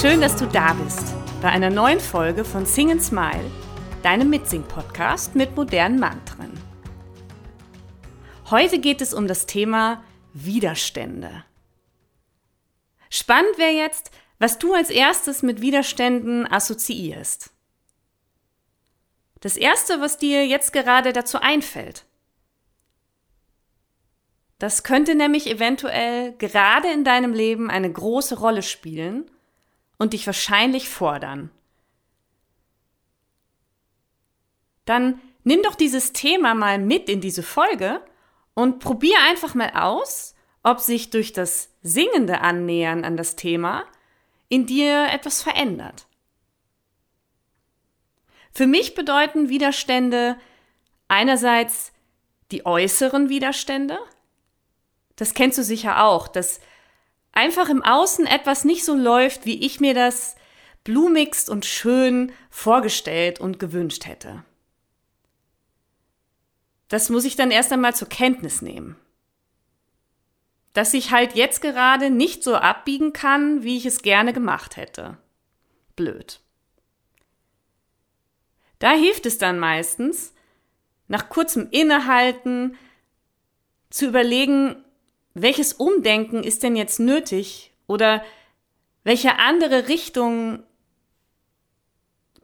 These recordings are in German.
Schön, dass du da bist bei einer neuen Folge von Sing and Smile, deinem Mitsing-Podcast mit modernen Mantren. Heute geht es um das Thema Widerstände. Spannend wäre jetzt, was du als erstes mit Widerständen assoziierst. Das erste, was dir jetzt gerade dazu einfällt. Das könnte nämlich eventuell gerade in deinem Leben eine große Rolle spielen und dich wahrscheinlich fordern. Dann nimm doch dieses Thema mal mit in diese Folge und probier einfach mal aus, ob sich durch das singende Annähern an das Thema in dir etwas verändert. Für mich bedeuten Widerstände einerseits die äußeren Widerstände. Das kennst du sicher auch, dass einfach im Außen etwas nicht so läuft, wie ich mir das blumigst und schön vorgestellt und gewünscht hätte. Das muss ich dann erst einmal zur Kenntnis nehmen. Dass ich halt jetzt gerade nicht so abbiegen kann, wie ich es gerne gemacht hätte. Blöd. Da hilft es dann meistens, nach kurzem Innehalten zu überlegen, welches Umdenken ist denn jetzt nötig oder welche andere Richtung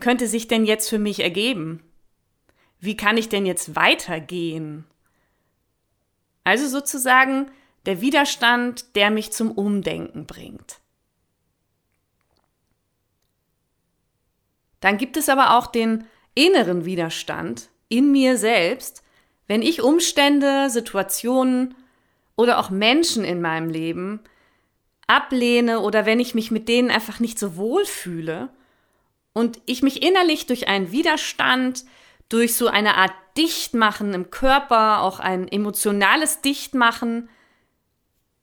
könnte sich denn jetzt für mich ergeben? Wie kann ich denn jetzt weitergehen? Also sozusagen der Widerstand, der mich zum Umdenken bringt. Dann gibt es aber auch den inneren Widerstand in mir selbst, wenn ich Umstände, Situationen oder auch Menschen in meinem Leben ablehne oder wenn ich mich mit denen einfach nicht so wohl fühle und ich mich innerlich durch einen Widerstand, durch so eine Art Dichtmachen im Körper, auch ein emotionales Dichtmachen,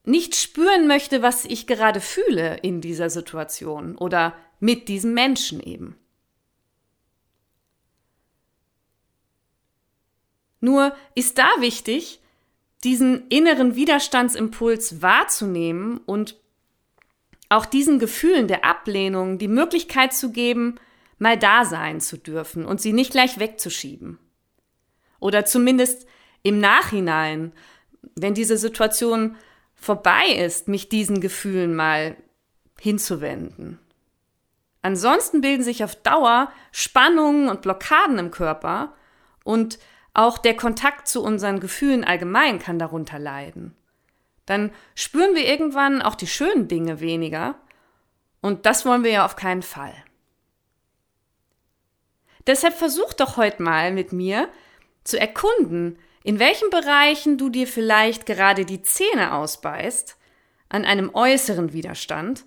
nicht spüren möchte, was ich gerade fühle in dieser Situation oder mit diesem Menschen eben. Nur ist da wichtig, diesen inneren Widerstandsimpuls wahrzunehmen und auch diesen Gefühlen der Ablehnung die Möglichkeit zu geben, mal da sein zu dürfen und sie nicht gleich wegzuschieben. Oder zumindest im Nachhinein, wenn diese Situation vorbei ist, mich diesen Gefühlen mal hinzuwenden. Ansonsten bilden sich auf Dauer Spannungen und Blockaden im Körper und auch der Kontakt zu unseren Gefühlen allgemein kann darunter leiden. Dann spüren wir irgendwann auch die schönen Dinge weniger und das wollen wir ja auf keinen Fall. Deshalb versuch doch heute mal mit mir zu erkunden, in welchen Bereichen du dir vielleicht gerade die Zähne ausbeißt, an einem äußeren Widerstand,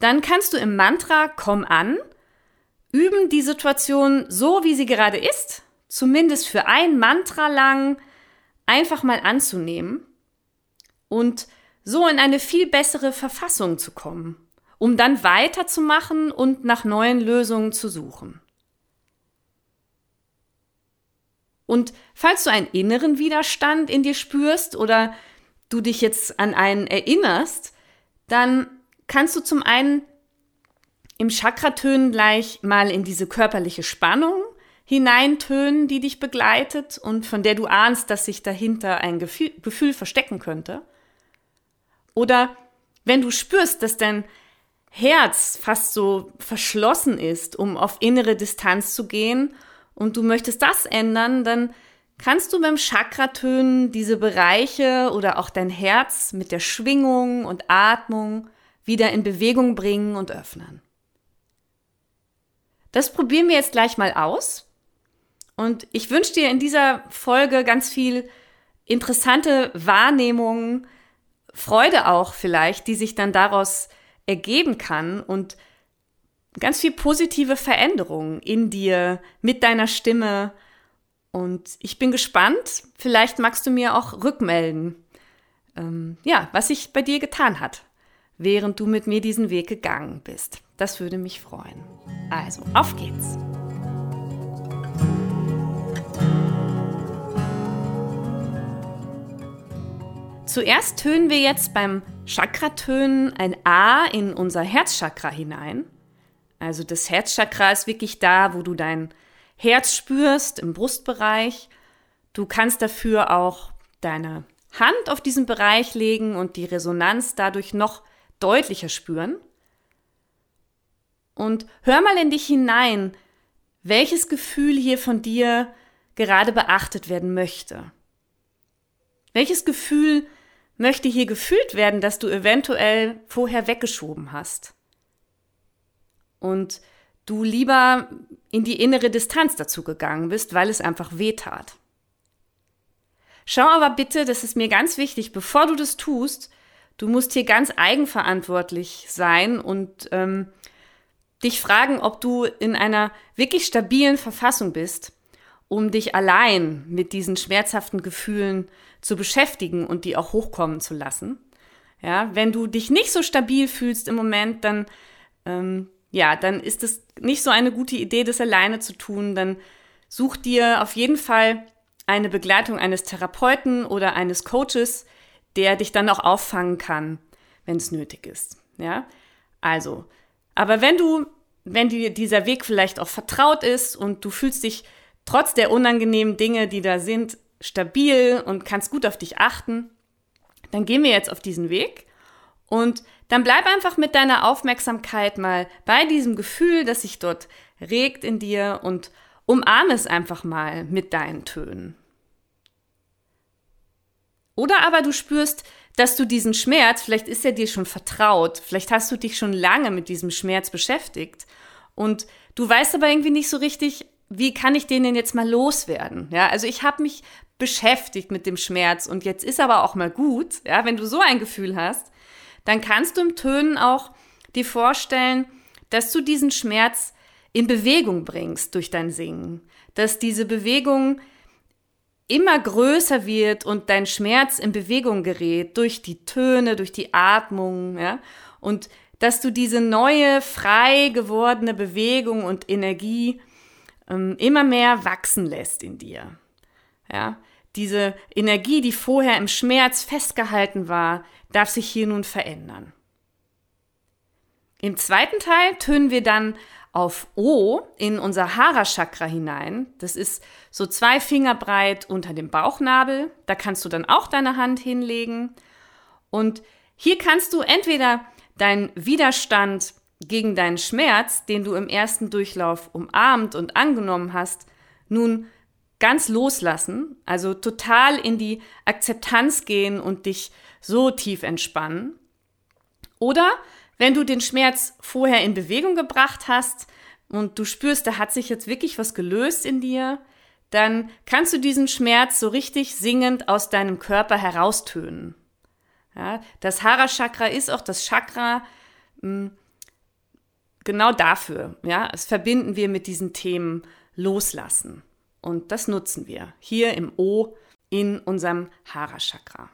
dann kannst du im Mantra Komm an üben, die Situation so, wie sie gerade ist, zumindest für ein Mantra lang einfach mal anzunehmen und so in eine viel bessere Verfassung zu kommen, um dann weiterzumachen und nach neuen Lösungen zu suchen. Und falls du einen inneren Widerstand in dir spürst oder du dich jetzt an einen erinnerst, dann kannst du zum einen im Chakratönen gleich mal in diese körperliche Spannung hineintönen, die dich begleitet und von der du ahnst, dass sich dahinter ein Gefühl, Gefühl verstecken könnte. Oder wenn du spürst, dass dein Herz fast so verschlossen ist, um auf innere Distanz zu gehen und du möchtest das ändern, dann kannst du beim Chakratönen diese Bereiche oder auch dein Herz mit der Schwingung und Atmung wieder in Bewegung bringen und öffnen. Das probieren wir jetzt gleich mal aus. Und ich wünsche dir in dieser Folge ganz viel interessante Wahrnehmungen, Freude auch vielleicht, die sich dann daraus ergeben kann und ganz viel positive Veränderungen in dir mit deiner Stimme. Und ich bin gespannt. Vielleicht magst du mir auch rückmelden, ähm, ja, was sich bei dir getan hat, während du mit mir diesen Weg gegangen bist. Das würde mich freuen. Also, auf geht's. Zuerst tönen wir jetzt beim Chakra-Tönen ein A in unser Herzchakra hinein. Also das Herzchakra ist wirklich da, wo du dein Herz spürst, im Brustbereich. Du kannst dafür auch deine Hand auf diesen Bereich legen und die Resonanz dadurch noch deutlicher spüren. Und hör mal in dich hinein, welches Gefühl hier von dir gerade beachtet werden möchte. Welches Gefühl möchte hier gefühlt werden, das du eventuell vorher weggeschoben hast? Und du lieber in die innere Distanz dazu gegangen bist, weil es einfach weh tat. Schau aber bitte, das ist mir ganz wichtig, bevor du das tust, du musst hier ganz eigenverantwortlich sein und ähm, dich fragen, ob du in einer wirklich stabilen Verfassung bist, um dich allein mit diesen schmerzhaften Gefühlen zu beschäftigen und die auch hochkommen zu lassen. Ja, wenn du dich nicht so stabil fühlst im Moment, dann ähm, ja, dann ist es nicht so eine gute Idee, das alleine zu tun. Dann such dir auf jeden Fall eine Begleitung eines Therapeuten oder eines Coaches, der dich dann auch auffangen kann, wenn es nötig ist. Ja, also, aber wenn du, wenn dir dieser Weg vielleicht auch vertraut ist und du fühlst dich trotz der unangenehmen Dinge, die da sind, stabil und kannst gut auf dich achten, dann gehen wir jetzt auf diesen Weg und dann bleib einfach mit deiner Aufmerksamkeit mal bei diesem Gefühl, das sich dort regt in dir und umarme es einfach mal mit deinen Tönen. Oder aber du spürst, dass du diesen Schmerz, vielleicht ist er dir schon vertraut, vielleicht hast du dich schon lange mit diesem Schmerz beschäftigt und du weißt aber irgendwie nicht so richtig, wie kann ich den denn jetzt mal loswerden? Ja, also ich habe mich beschäftigt mit dem Schmerz und jetzt ist aber auch mal gut, ja, wenn du so ein Gefühl hast, dann kannst du im Tönen auch dir vorstellen, dass du diesen Schmerz in Bewegung bringst durch dein Singen, dass diese Bewegung immer größer wird und dein Schmerz in Bewegung gerät durch die Töne, durch die Atmung, ja, und dass du diese neue, frei gewordene Bewegung und Energie ähm, immer mehr wachsen lässt in dir. Ja, diese Energie, die vorher im Schmerz festgehalten war, darf sich hier nun verändern. Im zweiten Teil tönen wir dann auf O in unser Hara-Chakra hinein. Das ist so zwei Finger breit unter dem Bauchnabel. Da kannst du dann auch deine Hand hinlegen. Und hier kannst du entweder deinen Widerstand gegen deinen Schmerz, den du im ersten Durchlauf umarmt und angenommen hast, nun ganz loslassen, also total in die Akzeptanz gehen und dich so tief entspannen. Oder wenn du den Schmerz vorher in Bewegung gebracht hast und du spürst, da hat sich jetzt wirklich was gelöst in dir, dann kannst du diesen Schmerz so richtig singend aus deinem Körper heraustönen. Ja, das Hara-Chakra ist auch das Chakra mh, genau dafür. Ja, es verbinden wir mit diesen Themen Loslassen. Und das nutzen wir hier im O in unserem Hara-Chakra.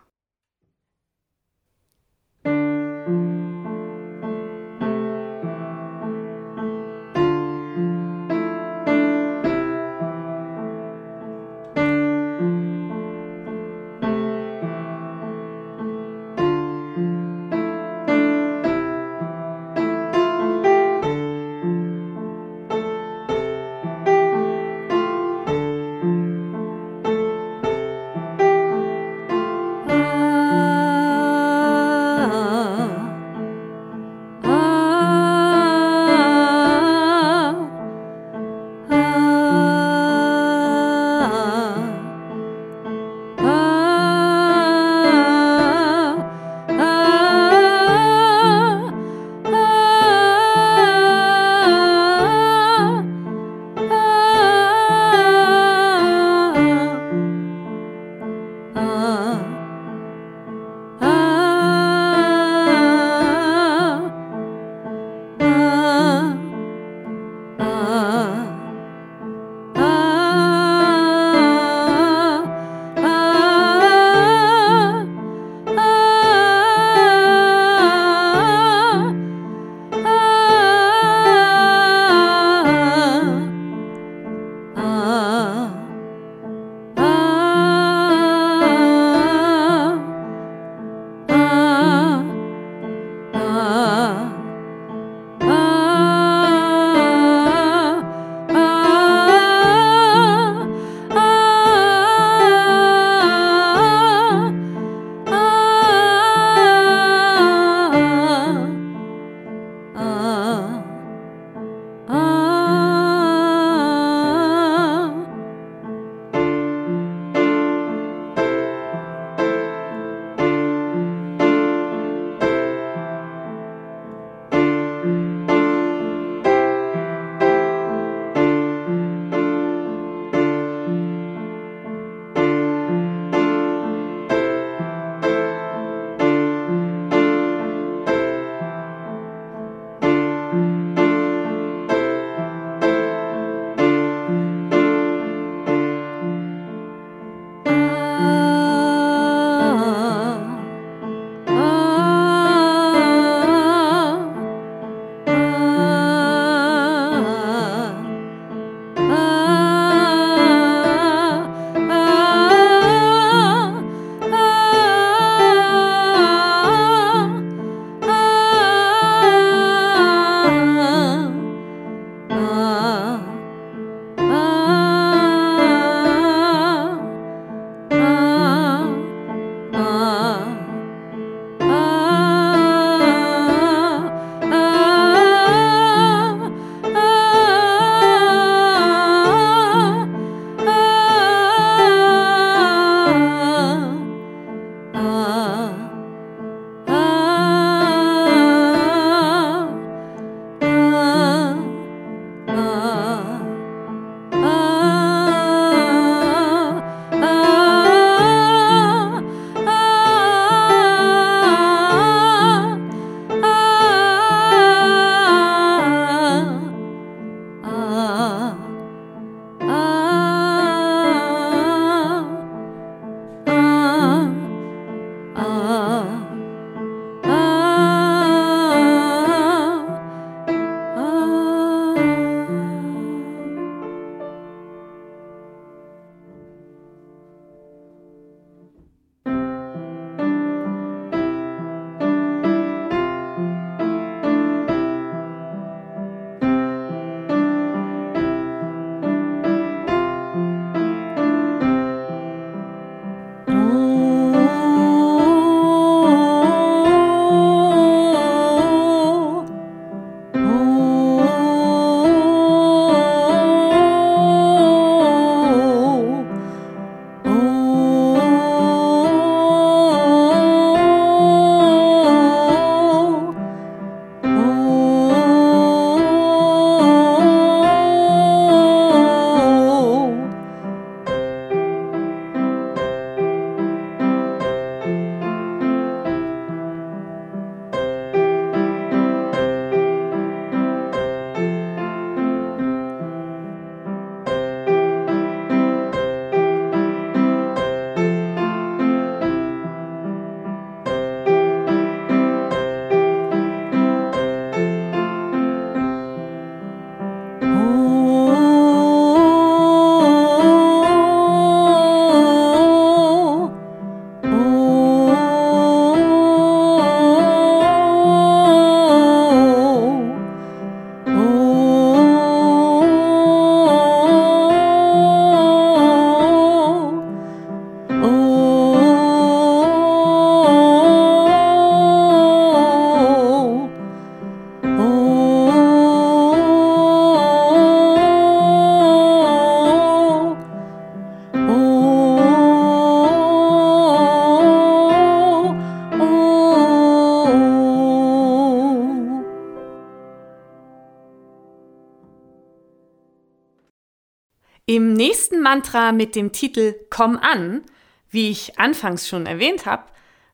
Mantra mit dem Titel Komm an, wie ich anfangs schon erwähnt habe,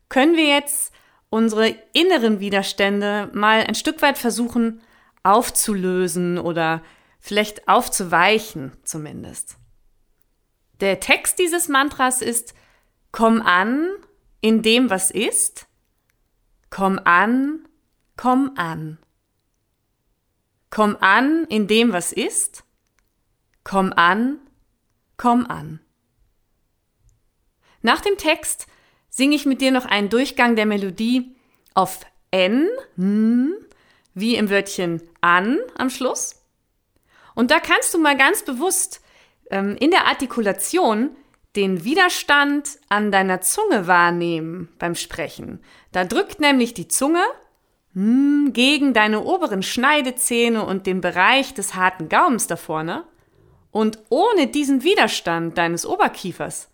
können wir jetzt unsere inneren Widerstände mal ein Stück weit versuchen aufzulösen oder vielleicht aufzuweichen zumindest. Der Text dieses Mantras ist Komm an in dem, was ist. Komm an, komm an. Komm an in dem, was ist. Komm an, komm an. Nach dem Text singe ich mit dir noch einen Durchgang der Melodie auf N, wie im Wörtchen an am Schluss. Und da kannst du mal ganz bewusst ähm, in der Artikulation den Widerstand an deiner Zunge wahrnehmen beim Sprechen. Da drückt nämlich die Zunge hm, gegen deine oberen Schneidezähne und den Bereich des harten Gaumens da vorne. Und ohne diesen Widerstand deines Oberkiefers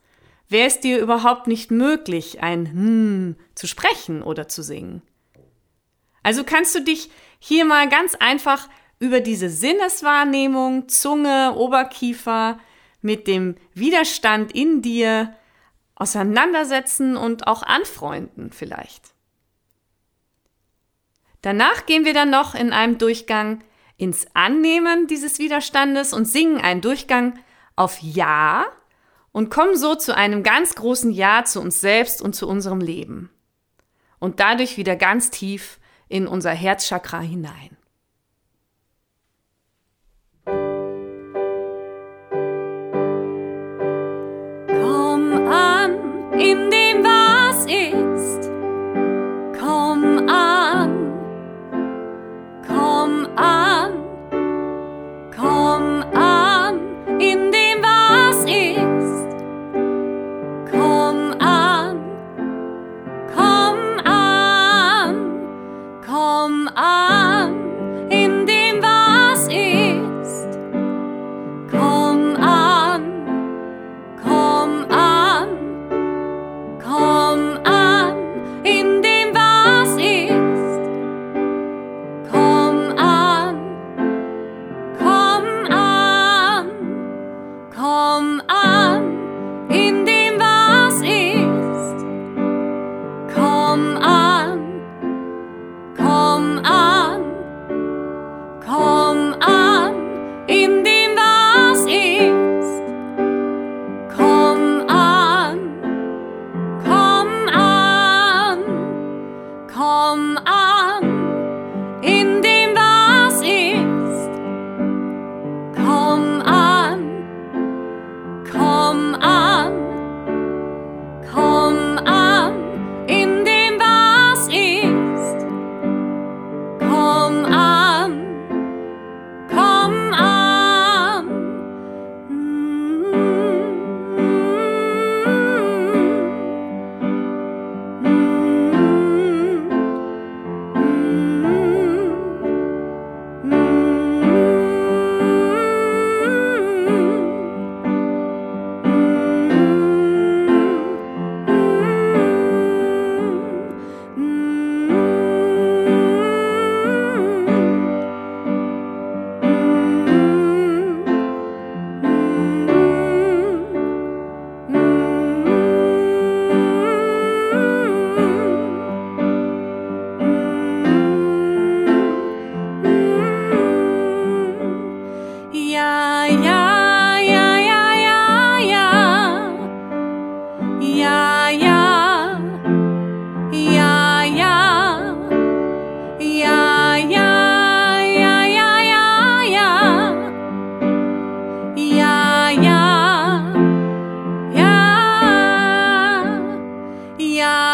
wäre es dir überhaupt nicht möglich, ein Hm zu sprechen oder zu singen. Also kannst du dich hier mal ganz einfach über diese Sinneswahrnehmung, Zunge, Oberkiefer, mit dem Widerstand in dir auseinandersetzen und auch anfreunden vielleicht. Danach gehen wir dann noch in einem Durchgang ins Annehmen dieses Widerstandes und singen einen Durchgang auf Ja und kommen so zu einem ganz großen Ja zu uns selbst und zu unserem Leben. Und dadurch wieder ganz tief in unser Herzchakra hinein.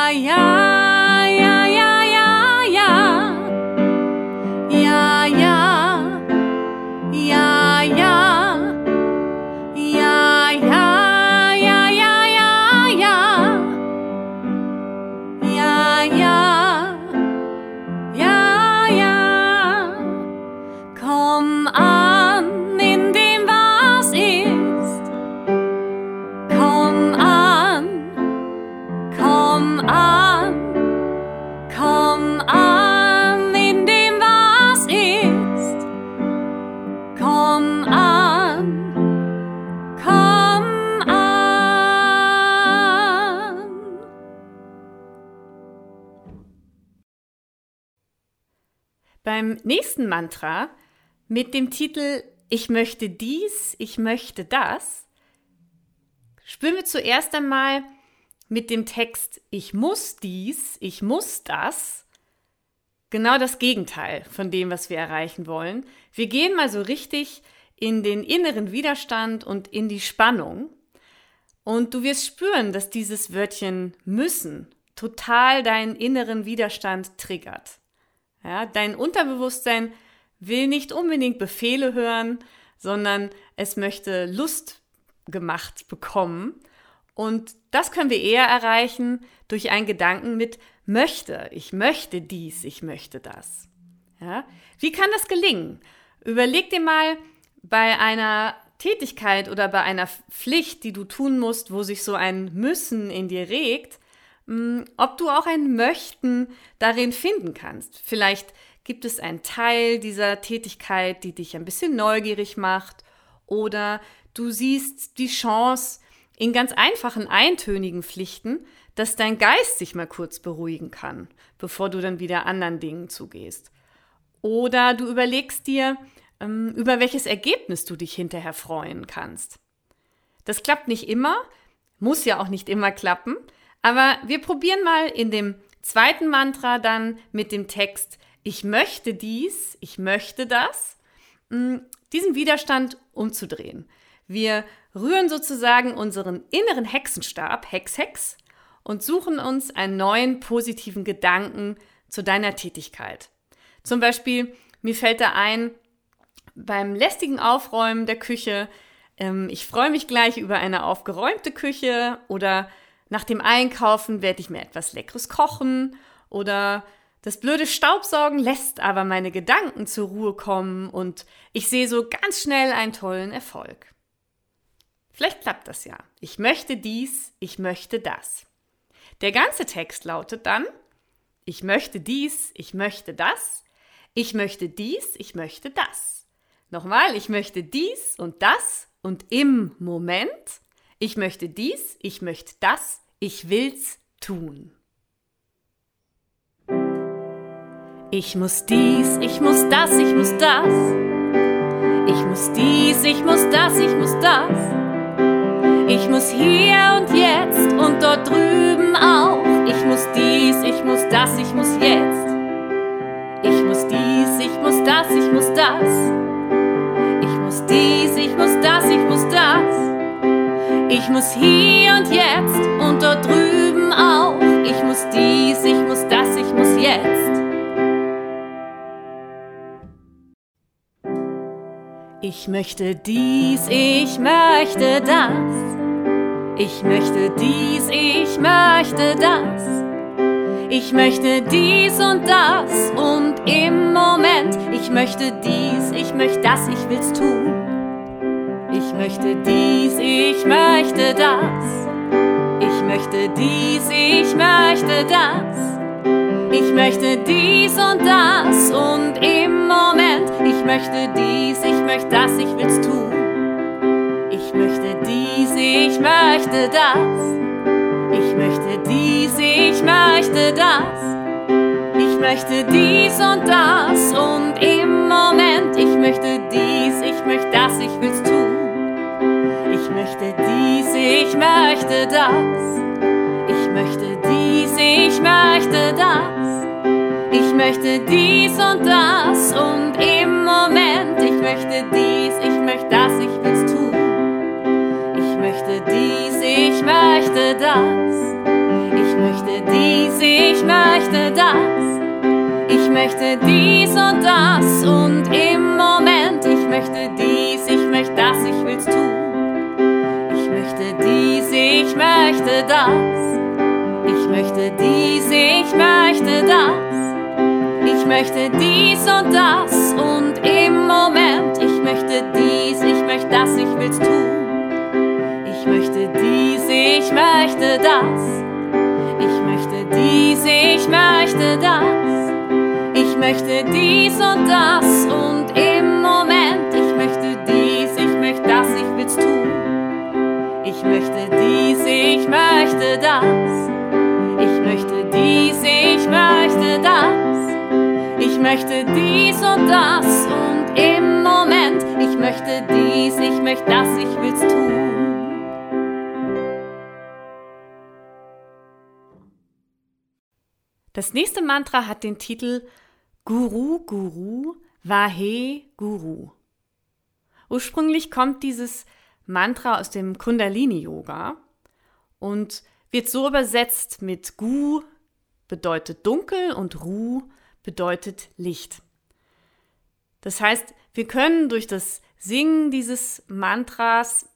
Ja, ja, Beim nächsten Mantra mit dem Titel Ich möchte dies, ich möchte das, spüren wir zuerst einmal mit dem Text Ich muss dies, ich muss das, genau das Gegenteil von dem, was wir erreichen wollen. Wir gehen mal so richtig in den inneren Widerstand und in die Spannung. Und du wirst spüren, dass dieses Wörtchen müssen total deinen inneren Widerstand triggert. Ja, dein Unterbewusstsein will nicht unbedingt Befehle hören, sondern es möchte Lust gemacht bekommen. Und das können wir eher erreichen durch einen Gedanken mit möchte. Ich möchte dies, ich möchte das. Ja? Wie kann das gelingen? Überleg dir mal bei einer Tätigkeit oder bei einer Pflicht, die du tun musst, wo sich so ein Müssen in dir regt, ob du auch ein Möchten darin finden kannst. Vielleicht gibt es einen Teil dieser Tätigkeit, die dich ein bisschen neugierig macht oder du siehst die Chance in ganz einfachen, eintönigen Pflichten, dass dein Geist sich mal kurz beruhigen kann, bevor du dann wieder anderen Dingen zugehst. Oder du überlegst dir, ähm, über welches Ergebnis du dich hinterher freuen kannst. Das klappt nicht immer, muss ja auch nicht immer klappen, aber wir probieren mal in dem zweiten Mantra dann mit dem Text Ich möchte dies, ich möchte das, mm, diesen Widerstand umzudrehen. Wir rühren sozusagen unseren inneren Hexenstab, Hex, Hex, und suchen uns einen neuen positiven Gedanken zu deiner Tätigkeit. Zum Beispiel, mir fällt da ein, beim lästigen Aufräumen der Küche, ähm, ich freue mich gleich über eine aufgeräumte Küche oder nach dem Einkaufen werde ich mir etwas Leckeres kochen oder das blöde Staubsaugen lässt aber meine Gedanken zur Ruhe kommen und ich sehe so ganz schnell einen tollen Erfolg. Vielleicht klappt das ja. Ich möchte dies, ich möchte das. Der ganze Text lautet dann, ich möchte dies, ich möchte das, ich möchte dies, ich möchte das. Nochmal, ich möchte dies und das und im Moment, ich möchte dies, ich möchte das, ich will's tun. Ich muss dies, ich muss das, ich muss das. Ich muss dies, ich muss das, ich muss das. Ich muss hier und jetzt und dort drüben auch. Ich muss dies, ich muss das, ich muss jetzt. Ich muss dies, ich muss das, ich muss das. Ich muss dies, ich muss das, ich muss das. Ich muss hier und jetzt und dort drüben auch. Ich muss dies, ich muss das, ich muss jetzt. Ich möchte dies, ich möchte das. Ich möchte dies, ich möchte das. Ich möchte dies und das und im Moment. Ich möchte dies, ich möchte das, ich will's tun. Ich möchte dies, ich möchte das. Ich möchte dies, ich möchte das. Ich möchte dies und das und im Moment. Ich möchte dies, ich möchte das, ich will's tun. Ich möchte dies, ich möchte das. Ich möchte dies, ich möchte das. Ich möchte dies und das und im Moment. Ich möchte dies, ich möchte das, ich will's tun. Ich möchte dies, ich möchte das. Ich möchte dies, ich möchte das. Ich möchte dies und das und im Moment. Ich möchte dies, ich möchte das, ich will's tun. Ich möchte dies, ich möchte das. Ich möchte dies, ich möchte das. Ich möchte dies und das und im Moment. Ich möchte dies, ich möchte das. Ich möchte dies, ich möchte das. Ich möchte dies und das und im Moment. Ich möchte dies, ich möchte das, ich will's tun. Ich möchte dies, ich möchte das. Ich möchte dies, ich möchte das. Ich möchte dies und das und im Moment. Ich möchte dies, ich möchte das, ich will's tun. Ich möchte dies, ich möchte das. Ich möchte dies, ich möchte das. Ich möchte dies und das und im Moment, ich möchte dies, ich möchte das, ich will's tun. Das nächste Mantra hat den Titel Guru Guru Vahe Guru. Ursprünglich kommt dieses Mantra aus dem Kundalini Yoga und wird so übersetzt mit Gu bedeutet dunkel und Ru bedeutet Licht. Das heißt, wir können durch das Singen dieses Mantras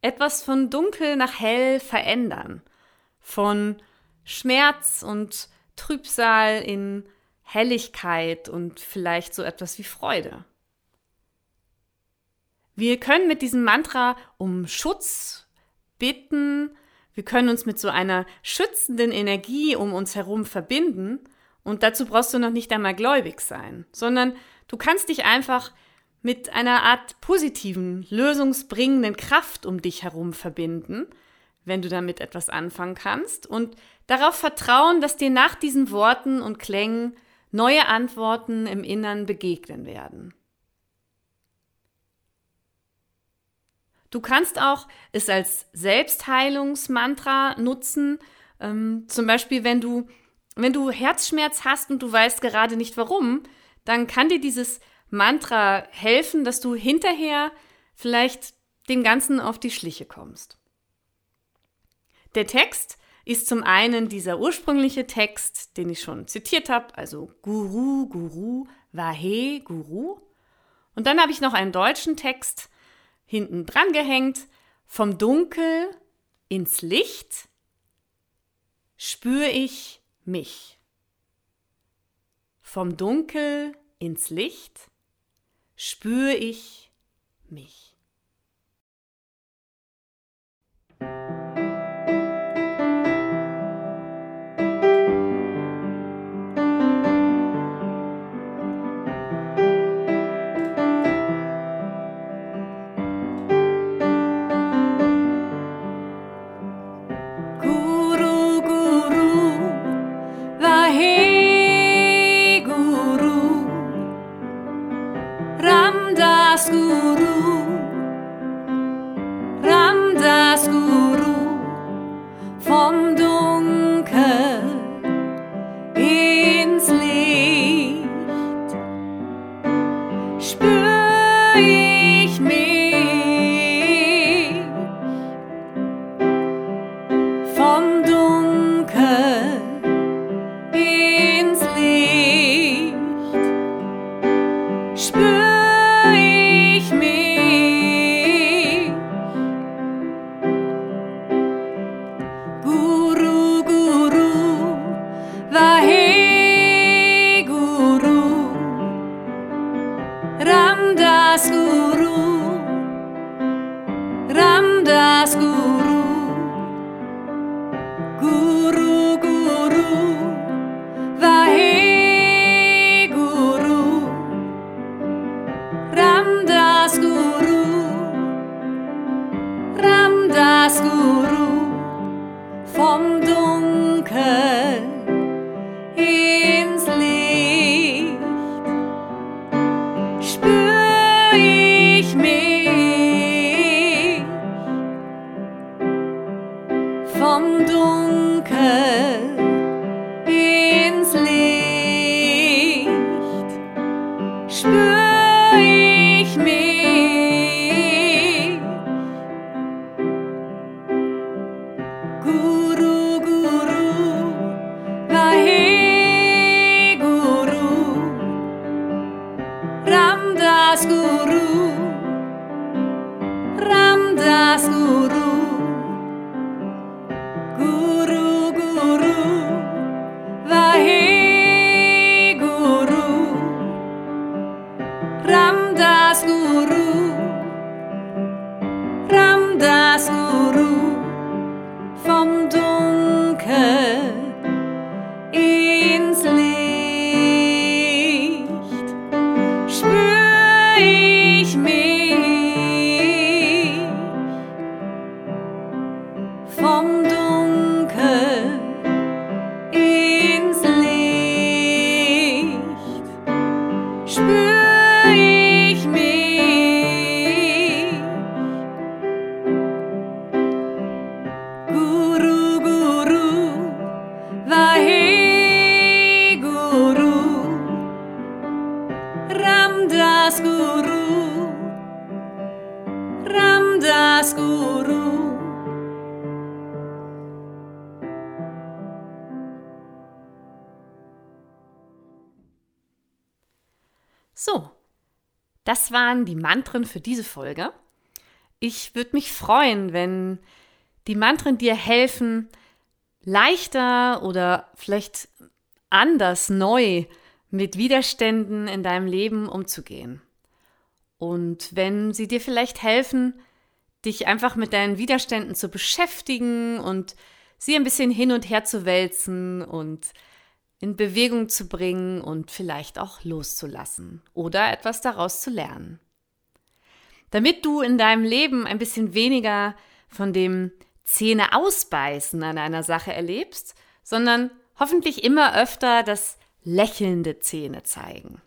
etwas von dunkel nach hell verändern, von Schmerz und Trübsal in Helligkeit und vielleicht so etwas wie Freude. Wir können mit diesem Mantra um Schutz bitten, wir können uns mit so einer schützenden Energie um uns herum verbinden und dazu brauchst du noch nicht einmal gläubig sein, sondern du kannst dich einfach mit einer Art positiven, lösungsbringenden Kraft um dich herum verbinden, wenn du damit etwas anfangen kannst und darauf vertrauen, dass dir nach diesen Worten und Klängen neue Antworten im Innern begegnen werden. Du kannst auch es als Selbstheilungsmantra nutzen, ähm, zum Beispiel wenn du, wenn du Herzschmerz hast und du weißt gerade nicht warum, dann kann dir dieses Mantra helfen, dass du hinterher vielleicht dem Ganzen auf die Schliche kommst. Der Text ist zum einen dieser ursprüngliche Text, den ich schon zitiert habe, also Guru, Guru, Vahe, Guru. Und dann habe ich noch einen deutschen Text, hinten dran gehängt, vom Dunkel ins Licht spüre ich mich. Vom Dunkel ins Licht spüre ich mich. Das waren die Mantren für diese Folge. Ich würde mich freuen, wenn die Mantren dir helfen, leichter oder vielleicht anders neu mit Widerständen in deinem Leben umzugehen. Und wenn sie dir vielleicht helfen, dich einfach mit deinen Widerständen zu beschäftigen und sie ein bisschen hin und her zu wälzen und in Bewegung zu bringen und vielleicht auch loszulassen oder etwas daraus zu lernen. Damit du in deinem Leben ein bisschen weniger von dem Zähne ausbeißen an einer Sache erlebst, sondern hoffentlich immer öfter das lächelnde Zähne zeigen.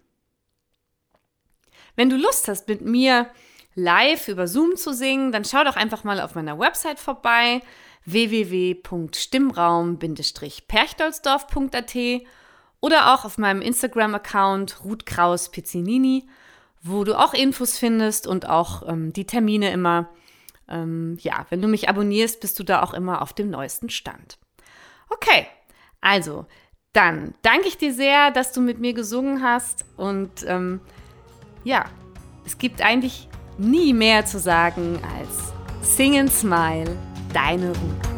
Wenn du Lust hast, mit mir live über Zoom zu singen, dann schau doch einfach mal auf meiner Website vorbei www.stimmraum-perchtoldsdorf.at oder auch auf meinem Instagram-Account Ruth Kraus Pizzinini, wo du auch Infos findest und auch ähm, die Termine immer. Ähm, ja, wenn du mich abonnierst, bist du da auch immer auf dem neuesten Stand. Okay, also dann danke ich dir sehr, dass du mit mir gesungen hast und ähm, ja, es gibt eigentlich nie mehr zu sagen als Sing and Smile, deine Ruth.